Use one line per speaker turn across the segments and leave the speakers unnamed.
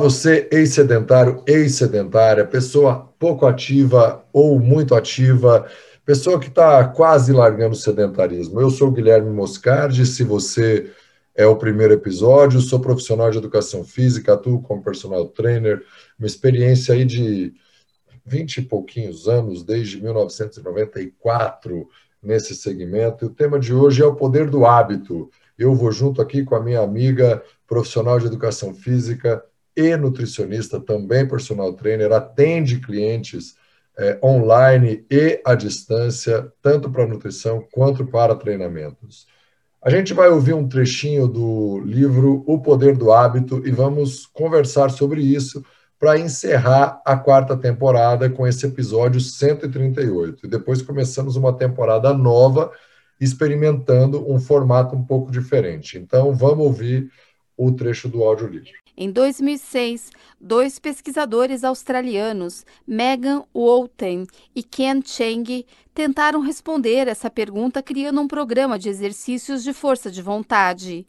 você, ex-sedentário, ex-sedentária, pessoa pouco ativa ou muito ativa, pessoa que está quase largando o sedentarismo. Eu sou Guilherme Moscardi, se você é o primeiro episódio, sou profissional de educação física, atuo como personal trainer, uma experiência aí de 20 e pouquinhos anos, desde 1994, nesse segmento. E o tema de hoje é o poder do hábito. Eu vou junto aqui com a minha amiga profissional de educação física e nutricionista, também personal trainer, atende clientes é, online e à distância, tanto para nutrição quanto para treinamentos. A gente vai ouvir um trechinho do livro O Poder do Hábito e vamos conversar sobre isso para encerrar a quarta temporada com esse episódio 138. E depois começamos uma temporada nova, experimentando um formato um pouco diferente. Então, vamos ouvir o trecho do audiolivro.
Em 2006, dois pesquisadores australianos, Megan Walton e Ken Cheng, tentaram responder essa pergunta criando um programa de exercícios de força de vontade.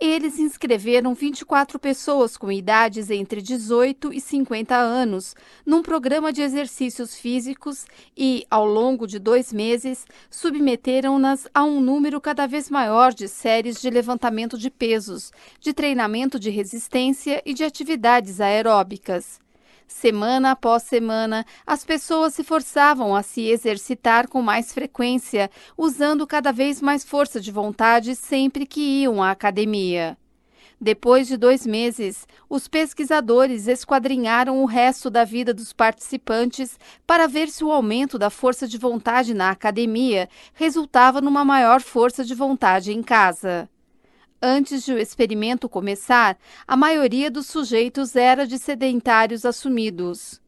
Eles inscreveram 24 pessoas com idades entre 18 e 50 anos num programa de exercícios físicos e, ao longo de dois meses, submeteram-nas a um número cada vez maior de séries de levantamento de pesos, de treinamento de resistência e de atividades aeróbicas. Semana após semana, as pessoas se forçavam a se exercitar com mais frequência, usando cada vez mais força de vontade sempre que iam à academia. Depois de dois meses, os pesquisadores esquadrinharam o resto da vida dos participantes para ver se o aumento da força de vontade na academia resultava numa maior força de vontade em casa. Antes de o experimento começar, a maioria dos sujeitos era de sedentários assumidos.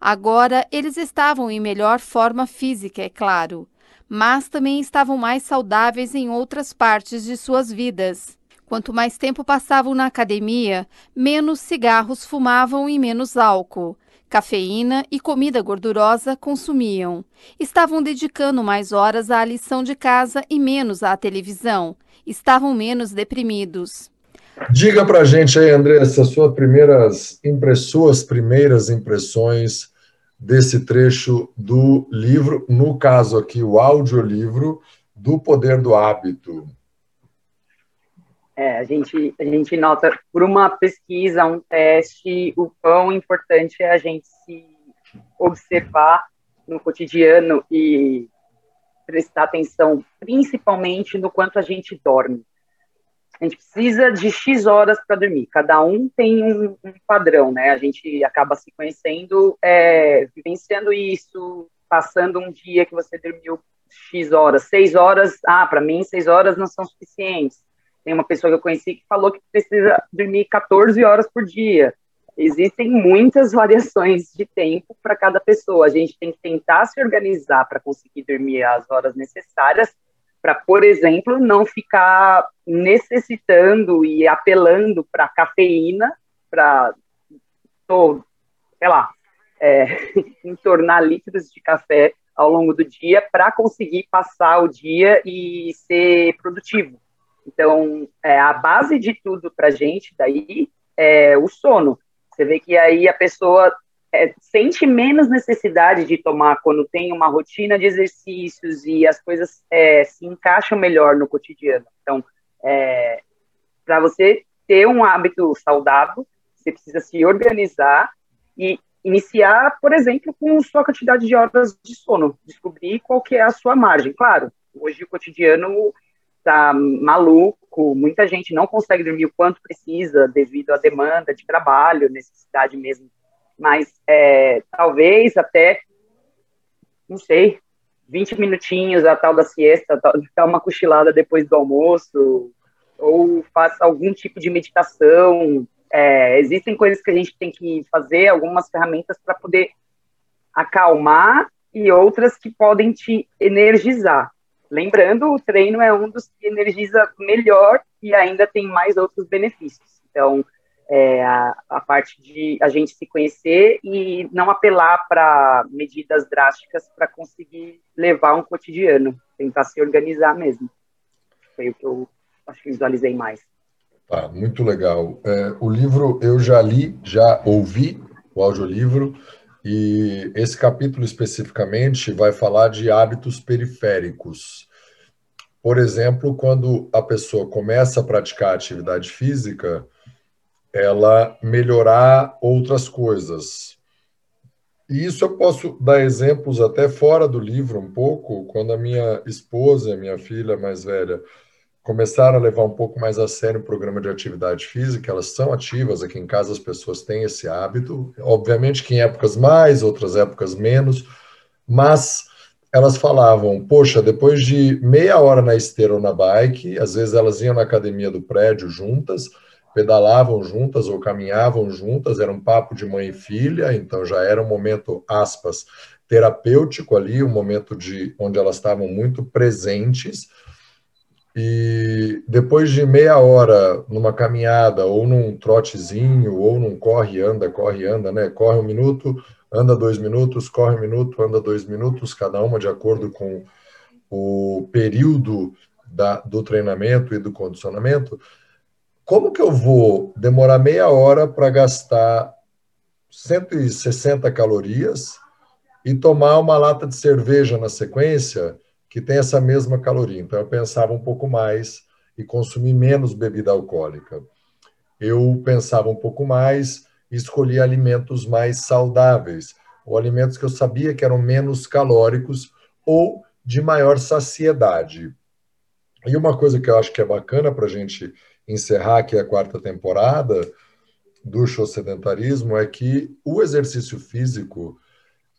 Agora, eles estavam em melhor forma física, é claro, mas também estavam mais saudáveis em outras partes de suas vidas. Quanto mais tempo passavam na academia, menos cigarros fumavam e menos álcool. Cafeína e comida gordurosa consumiam. Estavam dedicando mais horas à lição de casa e menos à televisão estavam menos deprimidos.
Diga para a gente aí, Andressa, suas primeiras impressões, primeiras impressões desse trecho do livro, no caso aqui, o audiolivro do Poder do Hábito.
É, a gente, a gente nota por uma pesquisa, um teste, o quão importante é a gente se observar no cotidiano e prestar atenção principalmente no quanto a gente dorme. A gente precisa de X horas para dormir. Cada um tem um, um, padrão, né? A gente acaba se conhecendo, é, vivenciando isso, passando um dia que você dormiu X horas, seis horas. Ah, para mim, seis horas não são suficientes. Tem uma pessoa que eu conheci que falou que precisa dormir 14 horas por dia existem muitas variações de tempo para cada pessoa. A gente tem que tentar se organizar para conseguir dormir as horas necessárias para, por exemplo, não ficar necessitando e apelando para cafeína, para, sei lá, é, entornar líquidos de café ao longo do dia para conseguir passar o dia e ser produtivo. Então, é, a base de tudo para gente daí é o sono. Você vê que aí a pessoa é, sente menos necessidade de tomar quando tem uma rotina de exercícios e as coisas é, se encaixam melhor no cotidiano. Então, é, para você ter um hábito saudável, você precisa se organizar e iniciar, por exemplo, com sua quantidade de horas de sono, descobrir qual que é a sua margem. Claro, hoje o cotidiano tá maluco, muita gente não consegue dormir o quanto precisa devido à demanda de trabalho, necessidade mesmo. Mas é, talvez até, não sei, 20 minutinhos, a tal da siesta, dar uma cochilada depois do almoço, ou faça algum tipo de meditação. É, existem coisas que a gente tem que fazer, algumas ferramentas para poder acalmar e outras que podem te energizar. Lembrando, o treino é um dos que energiza melhor e ainda tem mais outros benefícios. Então, é, a, a, parte de a gente se conhecer e não apelar para medidas drásticas para conseguir levar um cotidiano, tentar se organizar mesmo. Foi o que eu acho que visualizei mais.
Tá, muito legal. É, o livro eu já li, já ouvi o audiolivro, e esse capítulo especificamente vai falar de hábitos periféricos. Por exemplo, quando a pessoa começa a praticar atividade física, ela melhorar outras coisas. E isso eu posso dar exemplos até fora do livro um pouco, quando a minha esposa, minha filha mais velha, começaram a levar um pouco mais a sério o programa de atividade física, elas são ativas, aqui em casa as pessoas têm esse hábito, obviamente que em épocas mais, outras épocas menos, mas elas falavam, poxa, depois de meia hora na esteira ou na bike, às vezes elas iam na academia do prédio juntas, pedalavam juntas ou caminhavam juntas, era um papo de mãe e filha, então já era um momento, aspas, terapêutico ali, um momento de onde elas estavam muito presentes. E depois de meia hora numa caminhada, ou num trotezinho, ou num corre, anda, corre, anda, né? Corre um minuto, anda dois minutos, corre um minuto, anda dois minutos, cada uma de acordo com o período da, do treinamento e do condicionamento como que eu vou demorar meia hora para gastar 160 calorias e tomar uma lata de cerveja na sequência que tem essa mesma caloria? Então eu pensava um pouco mais e consumir menos bebida alcoólica. Eu pensava um pouco mais e escolhi alimentos mais saudáveis, ou alimentos que eu sabia que eram menos calóricos ou de maior saciedade. E uma coisa que eu acho que é bacana para a gente encerrar aqui a quarta temporada do show sedentarismo é que o exercício físico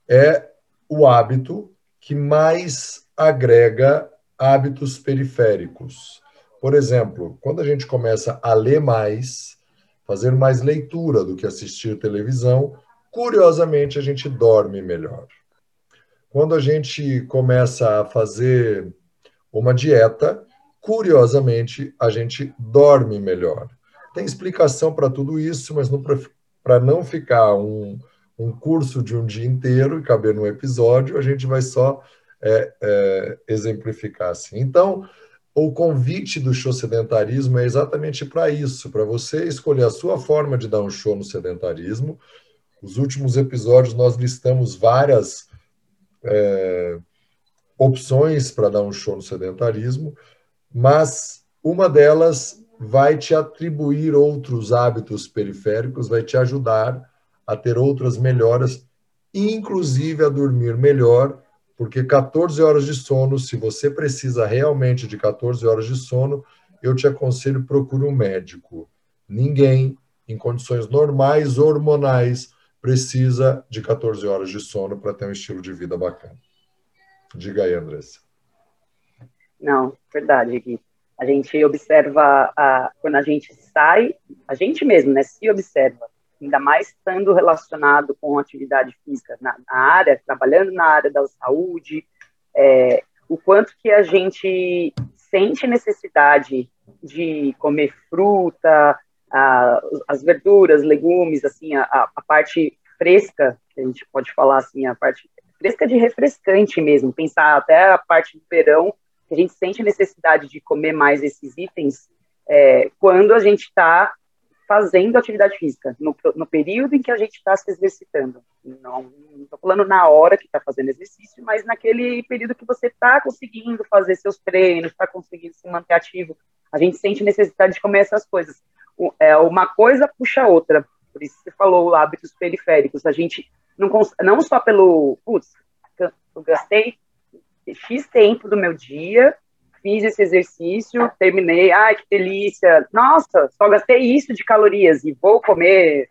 é o hábito que mais agrega hábitos periféricos. Por exemplo, quando a gente começa a ler mais, fazer mais leitura do que assistir televisão, curiosamente a gente dorme melhor. Quando a gente começa a fazer uma dieta, curiosamente, a gente dorme melhor. Tem explicação para tudo isso, mas para não ficar um, um curso de um dia inteiro e caber num episódio, a gente vai só é, é, exemplificar assim. Então, o convite do show sedentarismo é exatamente para isso, para você escolher a sua forma de dar um show no sedentarismo. Os últimos episódios nós listamos várias é, opções para dar um show no sedentarismo mas uma delas vai te atribuir outros hábitos periféricos, vai te ajudar a ter outras melhoras, inclusive a dormir melhor, porque 14 horas de sono, se você precisa realmente de 14 horas de sono, eu te aconselho procure um médico. Ninguém em condições normais hormonais precisa de 14 horas de sono para ter um estilo de vida bacana. Diga aí, Andressa.
Não, verdade, Gui. A gente observa, a, quando a gente sai, a gente mesmo, né, se observa, ainda mais estando relacionado com atividade física na, na área, trabalhando na área da saúde, é, o quanto que a gente sente necessidade de comer fruta, a, as verduras, legumes, assim, a, a, parte fresca, que a gente pode falar assim, a parte fresca de refrescante mesmo, pensar até a parte do verão, que a gente sente a necessidade de comer mais esses itens é, quando a gente está fazendo atividade física, no, no, período em que a gente está se exercitando. Não estou falando na hora que está fazendo exercício, mas naquele período que você está conseguindo fazer seus treinos, está conseguindo se manter ativo. A gente sente necessidade de comer essas coisas. É, uma coisa puxa a outra. Por isso você falou hábitos periféricos. A gente não, não só pelo, putz, eu gastei X tempo do meu dia, fiz esse exercício, terminei, ai, que delícia, nossa, só gastei isso de calorias e vou comer,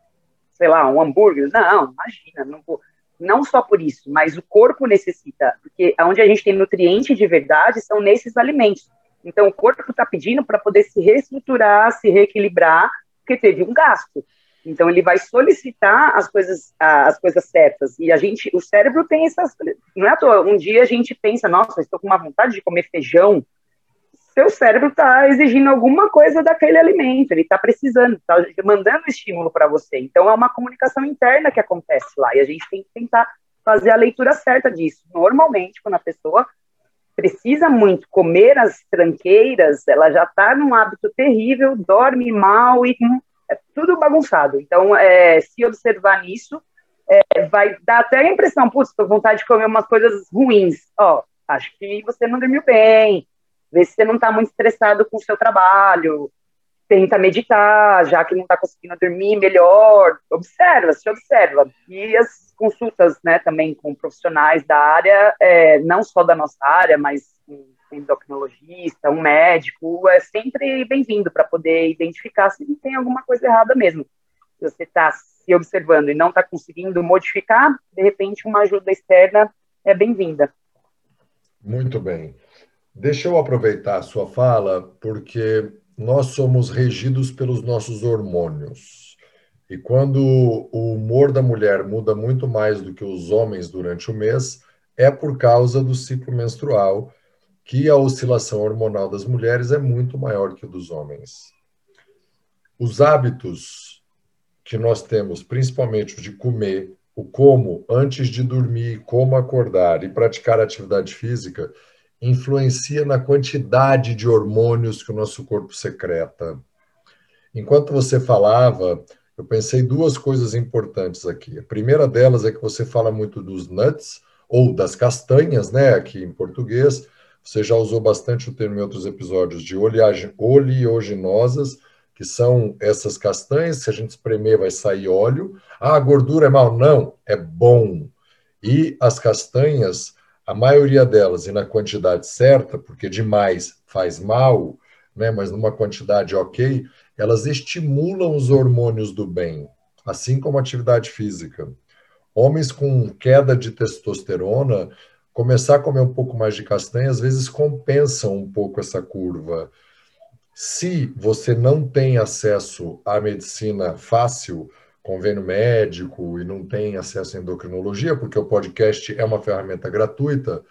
sei lá, um hambúrguer. Não, imagina, não vou. Não só por isso, mas o corpo necessita, porque onde a gente tem nutriente de verdade são nesses alimentos. Então, o corpo está pedindo para poder se reestruturar, se reequilibrar, porque teve um gasto. Então ele vai solicitar as coisas, as coisas certas. E a gente, o cérebro tem essas, não é à toa. Um dia a gente pensa, nossa, estou com uma vontade de comer feijão. Seu cérebro está exigindo alguma coisa daquele alimento. Ele está precisando, está mandando estímulo para você. Então é uma comunicação interna que acontece lá. E a gente tem que tentar fazer a leitura certa disso. Normalmente, quando a pessoa precisa muito comer as tranqueiras, ela já está num hábito terrível, dorme mal e é tudo bagunçado. Então, é, se observar nisso, é, vai dar até a impressão, putz, estou com vontade de comer umas coisas ruins. Ó, acho que você não dormiu bem, vê se você não está muito estressado com o seu trabalho, tenta meditar, já que não está conseguindo dormir melhor, observa, se observa. E as consultas, né, também com profissionais da área, é, não só da nossa área, mas um endocrinologista, um médico, é sempre bem-vindo para poder identificar se tem alguma coisa errada mesmo. Se você está se observando e não está conseguindo modificar, de repente uma ajuda externa é bem-vinda.
Muito bem. Deixa eu aproveitar a sua fala, porque nós somos regidos pelos nossos hormônios. E quando o humor da mulher muda muito mais do que os homens durante o mês, é por causa do ciclo menstrual, que a oscilação hormonal das mulheres é muito maior que dos homens. Os hábitos que nós temos, principalmente de comer, o como antes de dormir, como acordar e praticar atividade física, influencia na quantidade de hormônios que o nosso corpo secreta. Enquanto você falava, eu pensei duas coisas importantes aqui. A primeira delas é que você fala muito dos nuts, ou das castanhas, né, aqui em português. Você já usou bastante o termo em outros episódios de oleaginosas, que são essas castanhas, se a gente espremer vai sair óleo. Ah, a gordura é mal? Não, é bom. E as castanhas a maioria delas, e na quantidade certa, porque demais faz mal, né, mas numa quantidade ok, elas estimulam os hormônios do bem, assim como a atividade física. Homens com queda de testosterona, começar a comer um pouco mais de castanha, às vezes compensam um pouco essa curva. Se você não tem acesso à medicina fácil, convênio médico e não tem acesso à endocrinologia, porque o podcast é uma ferramenta gratuita,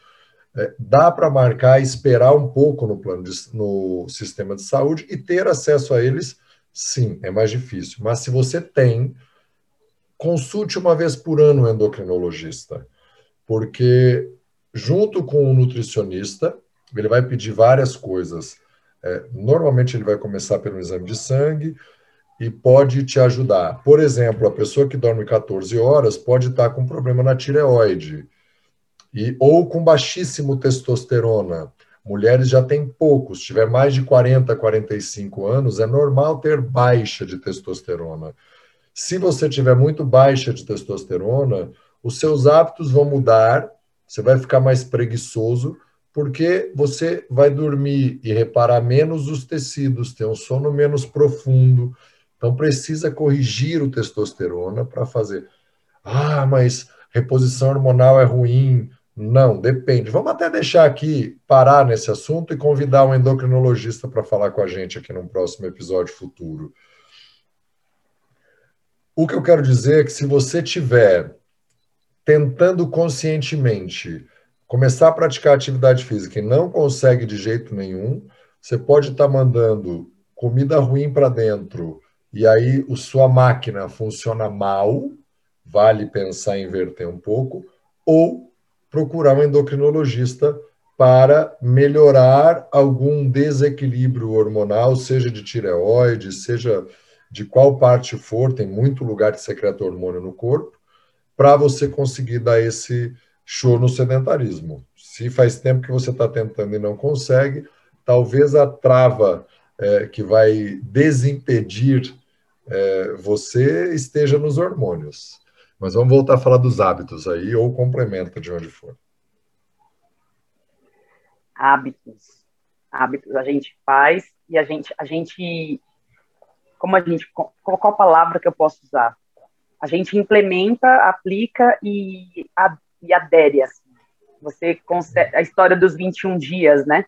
é, dá para marcar esperar um pouco no plano de, no sistema de saúde e ter acesso a eles, sim, é mais difícil. Mas se você tem, consulte uma vez por ano o endocrinologista, porque junto com o nutricionista, ele vai pedir várias coisas. É, normalmente ele vai começar pelo exame de sangue, e pode te ajudar. Por exemplo, a pessoa que dorme 14 horas pode estar com problema na tireoide e ou com baixíssimo testosterona. Mulheres já têm poucos, se tiver mais de 40, 45 anos, é normal ter baixa de testosterona. Se você tiver muito baixa de testosterona, os seus hábitos vão mudar, você vai ficar mais preguiçoso, porque você vai dormir e reparar menos os tecidos, ter um sono menos profundo, então precisa corrigir o testosterona para fazer. Ah, mas reposição hormonal é ruim. Não, depende. Vamos até deixar aqui parar nesse assunto e convidar um endocrinologista para falar com a gente aqui no próximo episódio futuro. O que eu quero dizer é que se você tiver tentando conscientemente começar a praticar atividade física e não consegue de jeito nenhum, você pode estar tá mandando comida ruim para dentro, e aí a sua máquina funciona mal, vale pensar em inverter um pouco, ou procurar um endocrinologista para melhorar algum desequilíbrio hormonal, seja de tireoide, seja de qual parte for, tem muito lugar de secretar hormônio no corpo, para você conseguir dar esse show no sedentarismo. Se faz tempo que você está tentando e não consegue, talvez a trava é, que vai desimpedir é, você esteja nos hormônios. Mas vamos voltar a falar dos hábitos aí, ou complementa de onde for.
Hábitos. Hábitos a gente faz e a gente, a gente, como a gente, qual, qual a palavra que eu posso usar? A gente implementa, aplica e, e adere. Assim. Você consegue, a história dos 21 dias, né?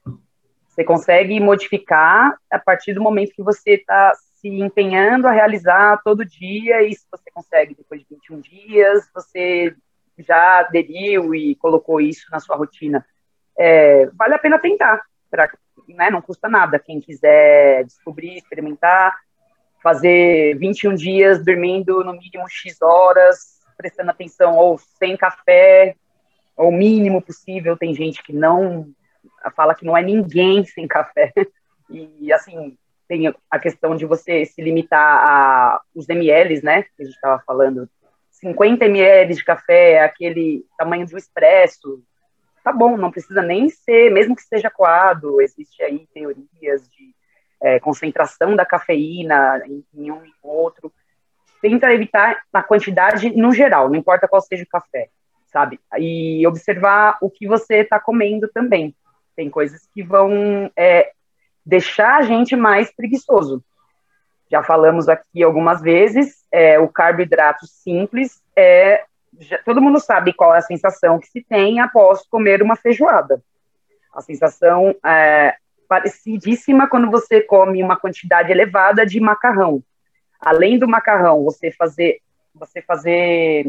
Você consegue modificar a partir do momento que você está se empenhando a realizar todo dia, e se você consegue depois de 21 dias, você já aderiu e colocou isso na sua rotina. É, vale a pena tentar, pra, né, não custa nada. Quem quiser descobrir, experimentar, fazer 21 dias dormindo no mínimo X horas, prestando atenção, ou sem café, ou mínimo possível. Tem gente que não fala que não é ninguém sem café. E, assim, tem a questão de você se limitar a os ml, né, que a gente estava falando. 50 ml de café aquele tamanho de um expresso. Tá bom, não precisa nem ser, mesmo que seja coado, existe aí teorias de é, concentração da cafeína em, em um e outro. Tenta evitar a quantidade no geral, não importa qual seja o café sabe? E observar o que você está comendo também. Tem coisas que vão é, deixar a gente mais preguiçoso. Já falamos aqui algumas vezes, é, o carboidrato simples é. Já, todo mundo sabe qual é a sensação que se tem após comer uma feijoada. A sensação é parecidíssima quando você come uma quantidade elevada de macarrão. Além do macarrão, você fazer, você fazer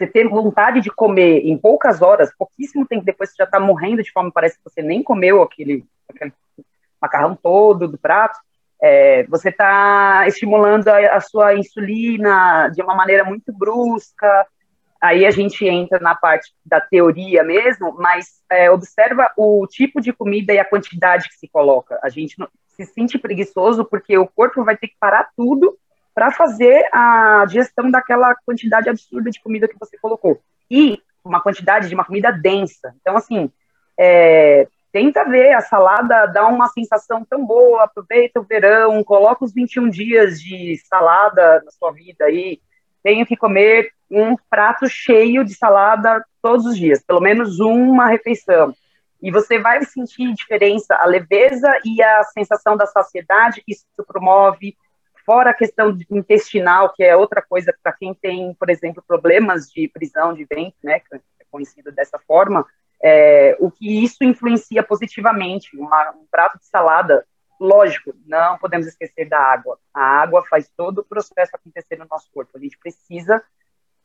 você ter vontade de comer em poucas horas, pouquíssimo tempo depois você já está morrendo de fome, parece que você nem comeu aquele, aquele macarrão todo do prato, é, você está estimulando a, a, sua insulina de uma maneira muito brusca. Aí a gente entra na parte da teoria mesmo, mas é, observa o tipo de comida e a quantidade que se coloca. A gente não, se sente preguiçoso porque o corpo vai ter que parar tudo para fazer a digestão daquela quantidade absurda de comida que você colocou. E uma quantidade de uma comida densa. Então, assim, é, tenta ver, a salada dá uma sensação tão boa, aproveita o verão, coloca os 21 dias de salada na sua vida aí, tenho que comer um prato cheio de salada todos os dias, pelo menos uma refeição. E você vai sentir diferença, a leveza e a sensação da saciedade que isso promove, Fora a questão intestinal, que é outra coisa para quem tem, por exemplo, problemas de prisão de ventre, né, que é conhecido dessa forma, é, o que isso influencia positivamente. Uma, um prato de salada, lógico, não podemos esquecer da água. A água faz todo o processo acontecer no nosso corpo. A gente precisa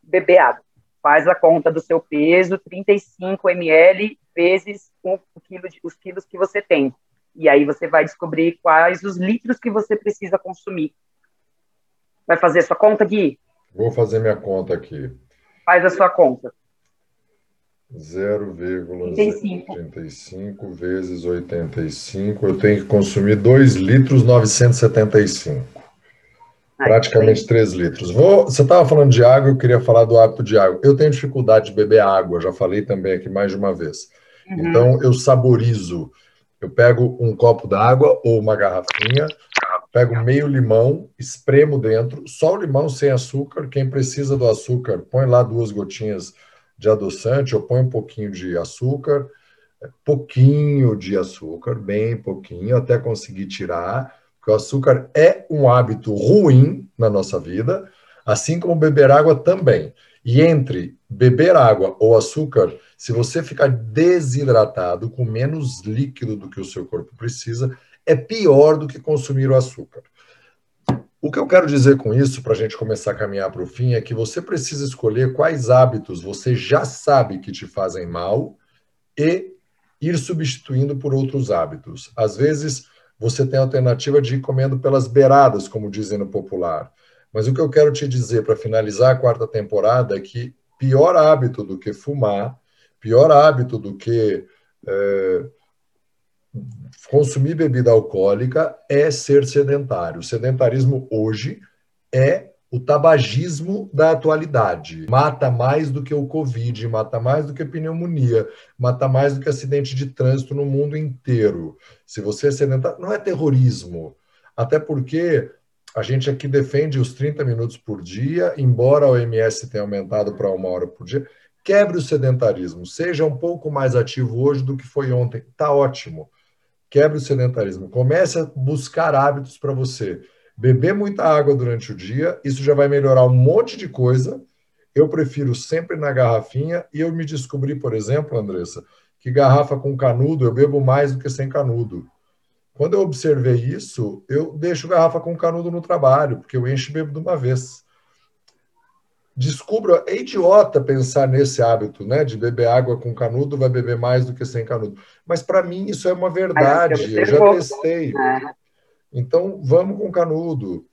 beber água. Faz a conta do seu peso, 35 ml vezes o, o quilo de, os quilos que você tem. E aí você vai descobrir quais os litros que você precisa consumir Vai fazer sua conta, Gui?
Vou fazer minha conta aqui.
Faz a sua conta.
0,35 vezes 85, eu tenho que consumir 2 litros 975. Ai, Praticamente 3 litros. Vou, você estava falando de água, eu queria falar do hábito de água. Eu tenho dificuldade de beber água, já falei também aqui mais de uma vez. Uhum. Então, eu saborizo. Eu pego um copo d'água ou uma garrafinha, pego meio limão, espremo dentro, só o limão sem açúcar. Quem precisa do açúcar, põe lá duas gotinhas de adoçante ou põe um pouquinho de açúcar, pouquinho de açúcar, bem pouquinho, até conseguir tirar, porque o açúcar é um hábito ruim na nossa vida, assim como beber água também. E entre beber água ou açúcar, se você ficar desidratado, com menos líquido do que o seu corpo precisa, é pior do que consumir o açúcar. O que eu quero dizer com isso, para a gente começar a caminhar para o fim, é que você precisa escolher quais hábitos você já sabe que te fazem mal e ir substituindo por outros hábitos. Às vezes, você tem a alternativa de ir comendo pelas beiradas, como dizem no popular. Mas o que eu quero te dizer para finalizar a quarta temporada é que pior hábito do que fumar, pior hábito do que é, consumir bebida alcoólica é ser sedentário. O sedentarismo hoje é o tabagismo da atualidade. Mata mais do que o Covid, mata mais do que a pneumonia, mata mais do que acidente de trânsito no mundo inteiro. Se você é sedentário, não é terrorismo. Até porque a gente aqui defende os 30 minutos por dia, embora a OMS tenha aumentado para uma hora por dia. Quebre o sedentarismo, seja um pouco mais ativo hoje do que foi ontem. Está ótimo quebre o sedentarismo. Comece a buscar hábitos para você. Beber muita água durante o dia, isso já vai melhorar um monte de coisa. Eu prefiro sempre na garrafinha e eu me descobri, por exemplo, Andressa, que garrafa com canudo eu bebo mais do que sem canudo. Quando eu observei isso, eu deixo garrafa com canudo no trabalho, porque eu encho e bebo de uma vez descubra, é idiota pensar nesse hábito, né, de beber água com canudo, vai beber mais do que sem canudo. Mas para mim isso é uma verdade, eu já testei. É. Então vamos com canudo.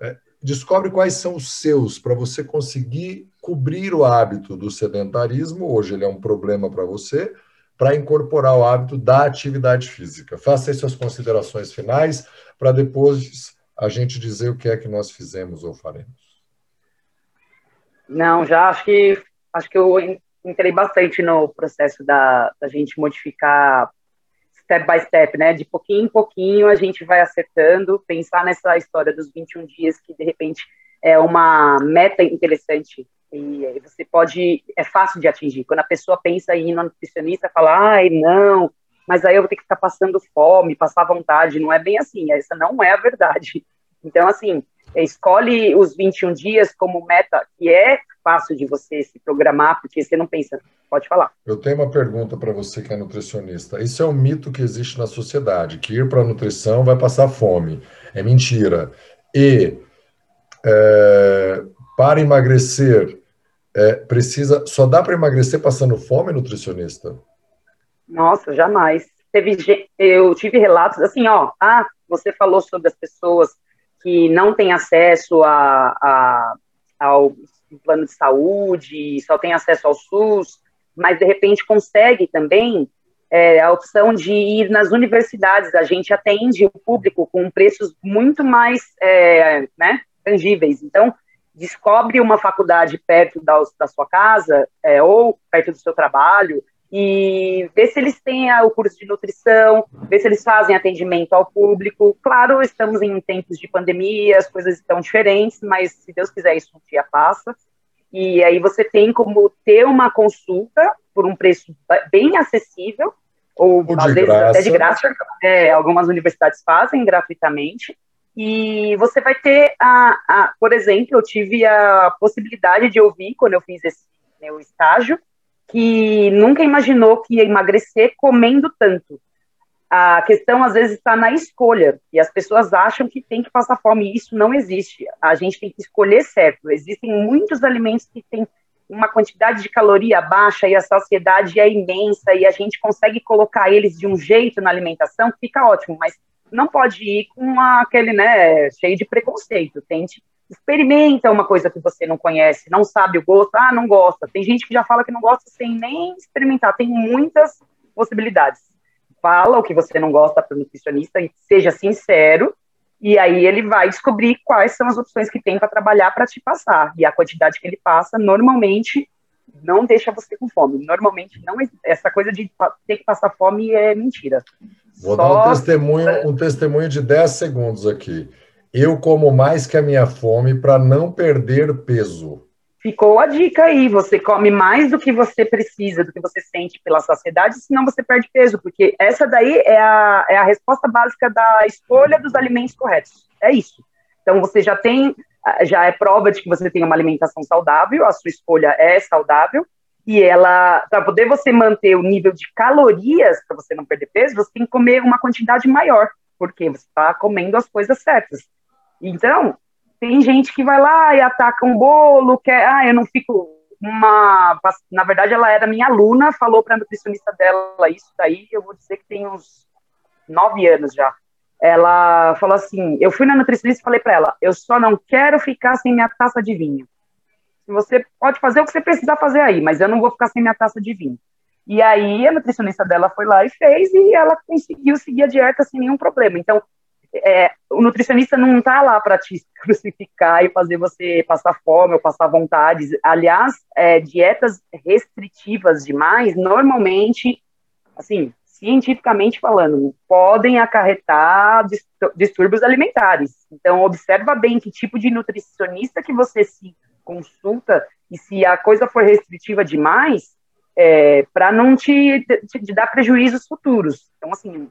É, descobre quais são os seus para você conseguir cobrir o hábito do sedentarismo. Hoje ele é um problema para você, para incorporar o hábito da atividade física. Faça aí suas considerações finais para depois a gente dizer o que é que nós fizemos ou faremos.
Não, já acho que acho que eu entrei bastante no processo da, da gente modificar step by step, né? De pouquinho em pouquinho a gente vai acertando, pensar nessa história dos 21 dias que de repente é uma meta interessante e você pode, é fácil de atingir. Quando a pessoa pensa em ir no nutricionista, fala, ai, não, mas aí eu vou ter que ficar passando fome, passar vontade. Não é bem assim, essa não é a verdade. Então, assim, escolhe os 21 dias como meta, que é fácil de você se programar, porque você não pensa. Pode falar.
Eu tenho uma pergunta para você que é nutricionista. Isso é um mito que existe na sociedade, que ir para a nutrição vai passar fome. É mentira. E é, para emagrecer, é, precisa. Só dá para emagrecer passando fome, nutricionista?
Nossa, jamais. Teve, eu tive relatos assim, ó. Ah, você falou sobre as pessoas que não têm acesso a, a, ao plano de saúde, só tem acesso ao SUS, mas de repente consegue também é, a opção de ir nas universidades. A gente atende o público com preços muito mais é, né, tangíveis. Então, descobre uma faculdade perto da, da sua casa é, ou perto do seu trabalho e vê se eles têm o curso de nutrição, vê se eles fazem atendimento ao público. Claro, estamos em tempos de pandemia, as coisas estão diferentes, mas se Deus quiser, isso um dia passa. E aí você tem como ter uma consulta por um preço bem acessível, ou, ou às vezes graça. até de graça. É, algumas universidades fazem gratuitamente. E você vai ter, a, a, por exemplo, eu tive a possibilidade de ouvir, quando eu fiz esse meu estágio, que nunca imaginou que ia emagrecer comendo tanto. A questão, às vezes, está na escolha, e as pessoas acham que tem que passar fome, e isso não existe. A gente tem que escolher certo. Existem muitos alimentos que têm uma quantidade de caloria baixa e a saciedade é imensa, e a gente consegue colocar eles de um jeito na alimentação, fica ótimo, mas não pode ir com aquele, né, cheio de preconceito. Tente experimenta uma coisa que você não conhece, não sabe o gosto, ah, não gosta. Tem gente que já fala que não gosta sem nem experimentar. Tem muitas possibilidades. Fala o que você não gosta para o nutricionista e seja sincero, e aí ele vai descobrir quais são as opções que tem para trabalhar para te passar. E a quantidade que ele passa, normalmente, não deixa você com fome. Normalmente, não essa coisa de ter que passar fome é mentira.
Vou Só... dar um testemunho, um testemunho de 10 segundos aqui. Eu como mais que a minha fome para não perder peso.
Ficou a dica aí, você come mais do que você precisa, do que você sente pela saciedade, senão você perde peso, porque essa daí é a, é a resposta básica da escolha dos alimentos corretos. É isso. Então você já tem, já é prova de que você tem uma alimentação saudável, a sua escolha é saudável, e ela, para poder você manter o nível de calorias, para você não perder peso, você tem que comer uma quantidade maior, porque você está comendo as coisas certas. Então, tem gente que vai lá e ataca um bolo, quer, ah, eu não fico uma, na verdade ela era minha aluna, falou para a nutricionista dela isso daí, eu vou dizer que tem uns nove anos já. Ela falou assim, eu fui na nutricionista e falei para ela, eu só não quero ficar sem minha taça de vinho. Você pode fazer o que você precisar fazer aí, mas eu não vou ficar sem minha taça de vinho. E aí a nutricionista dela foi lá e fez e ela conseguiu seguir a dieta sem nenhum problema. Então, é, o nutricionista não está lá para te crucificar e fazer você passar fome ou passar vontade. Aliás, é, dietas restritivas demais, normalmente, assim, cientificamente falando, podem acarretar distúrbios alimentares. Então, observa bem que tipo de nutricionista que você se consulta e se a coisa for restritiva demais, é, para não te, te, te dar prejuízos futuros. Então, assim,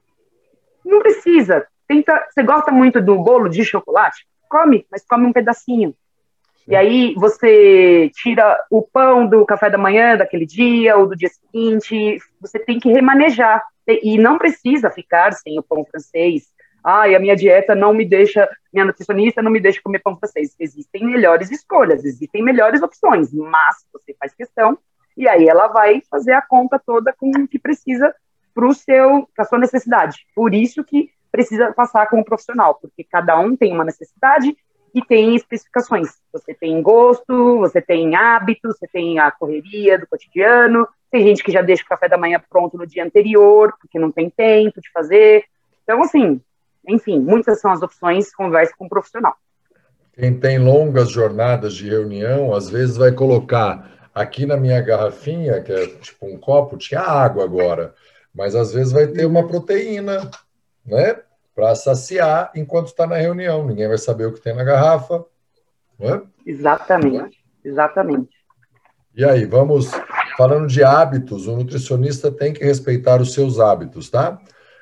não precisa Tenta, você gosta muito do bolo de chocolate? Come, mas come um pedacinho. Sim. E aí você tira o pão do café da manhã daquele dia ou do dia seguinte. Você tem que remanejar. E não precisa ficar sem o pão francês. Ah, e a minha dieta não me deixa, minha nutricionista não me deixa comer pão francês. Existem melhores escolhas, existem melhores opções, mas você faz questão e aí ela vai fazer a conta toda com o que precisa para o seu, para sua necessidade. Por isso que precisa passar como profissional, porque cada um tem uma necessidade e tem especificações. Você tem gosto, você tem hábitos, você tem a correria do cotidiano, tem gente que já deixa o café da manhã pronto no dia anterior, porque não tem tempo de fazer. Então, assim, enfim, muitas são as opções, converse com um profissional.
Quem tem longas jornadas de reunião, às vezes vai colocar aqui na minha garrafinha, que é tipo um copo, tinha água agora, mas às vezes vai ter uma proteína, né? Para saciar enquanto está na reunião. Ninguém vai saber o que tem na garrafa. Né?
Exatamente, exatamente.
E aí, vamos falando de hábitos, o nutricionista tem que respeitar os seus hábitos, tá?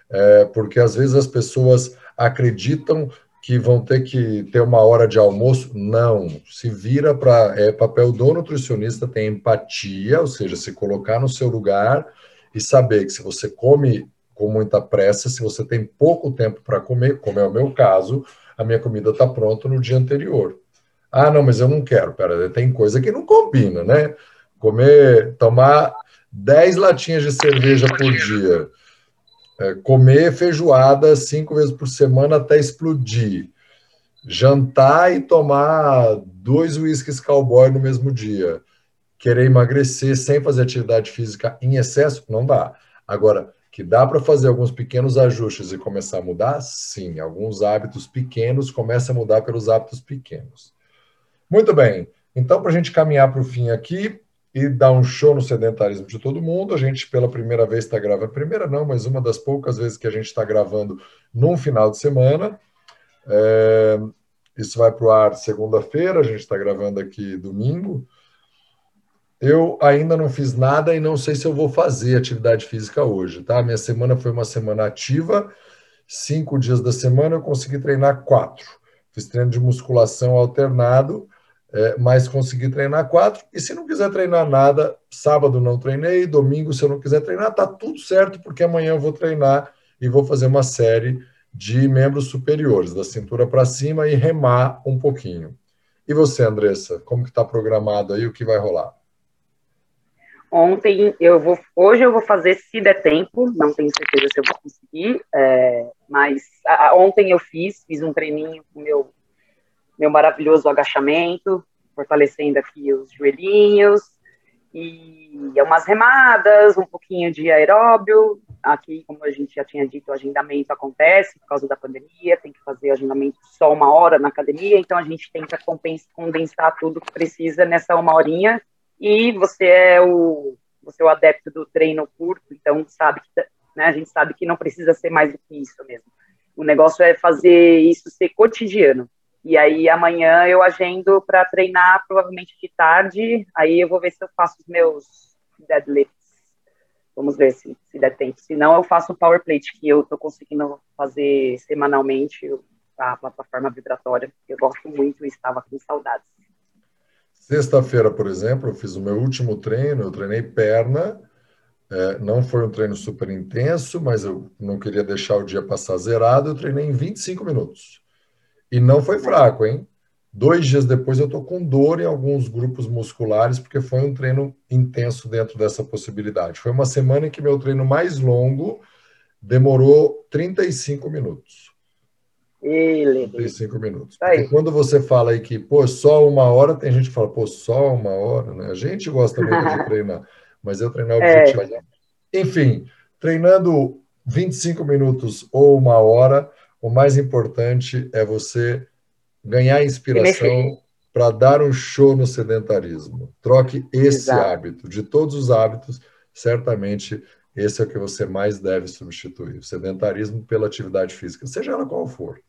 É, porque às vezes as pessoas acreditam que vão ter que ter uma hora de almoço. Não, se vira para. É papel do nutricionista ter empatia, ou seja, se colocar no seu lugar e saber que se você come com muita pressa, se você tem pouco tempo para comer, como é o meu caso, a minha comida está pronta no dia anterior. Ah, não, mas eu não quero. Pera, tem coisa que não combina, né? Comer, tomar 10 latinhas de cerveja por dia, é, comer feijoada cinco vezes por semana até explodir, jantar e tomar dois uísques cowboy no mesmo dia, querer emagrecer sem fazer atividade física em excesso, não dá. Agora, que dá para fazer alguns pequenos ajustes e começar a mudar? Sim, alguns hábitos pequenos começam a mudar pelos hábitos pequenos. Muito bem, então, para a gente caminhar para o fim aqui, e dar um show no sedentarismo de todo mundo. A gente, pela primeira vez, está gravando. Primeira não, mas uma das poucas vezes que a gente está gravando num final de semana. É, isso vai para o ar segunda-feira, a gente está gravando aqui domingo. Eu ainda não fiz nada e não sei se eu vou fazer atividade física hoje, tá? Minha semana foi uma semana ativa, cinco dias da semana eu consegui treinar quatro. Fiz treino de musculação alternado, é, mas consegui treinar quatro. E se não quiser treinar nada, sábado não treinei, domingo, se eu não quiser treinar, tá tudo certo, porque amanhã eu vou treinar e vou fazer uma série de membros superiores, da cintura para cima e remar um pouquinho. E você, Andressa, como que está programado aí, o que vai rolar?
Ontem eu vou, hoje eu vou fazer se der tempo, não tenho certeza se eu vou conseguir, é, mas a, ontem eu fiz, fiz um treininho com meu meu maravilhoso agachamento, fortalecendo aqui os joelhinhos, e é umas remadas, um pouquinho de aeróbio. Aqui, como a gente já tinha dito, o agendamento acontece por causa da pandemia, tem que fazer agendamento só uma hora na academia, então a gente tenta condensar tudo que precisa nessa uma horinha. E você é o, você é o adepto do treino curto, então sabe que, né, a gente sabe que não precisa ser mais do que isso mesmo. O negócio é fazer isso ser cotidiano. E aí amanhã eu agendo para treinar provavelmente de tarde. Aí eu vou ver se eu faço os meus deadlifts. Vamos ver se, se der tempo. Se não, eu faço o power plate, que eu estou conseguindo fazer semanalmente a plataforma vibratória. Eu gosto muito e estava com saudades.
Sexta-feira, por exemplo, eu fiz o meu último treino, eu treinei perna. É, não foi um treino super intenso, mas eu não queria deixar o dia passar zerado. Eu treinei em 25 minutos. E não foi fraco, hein? Dois dias depois eu tô com dor em alguns grupos musculares, porque foi um treino intenso dentro dessa possibilidade. Foi uma semana em que meu treino mais longo demorou 35 minutos.
Ele.
35 minutos. Porque quando você fala aí que, pô, só uma hora, tem gente que fala, pô, só uma hora, né? A gente gosta muito de treinar, mas eu treinar objetivo. É. Enfim, treinando 25 minutos ou uma hora, o mais importante é você ganhar inspiração para dar um show no sedentarismo. Troque esse Exato. hábito. De todos os hábitos, certamente esse é o que você mais deve substituir. O sedentarismo pela atividade física, seja ela qual for.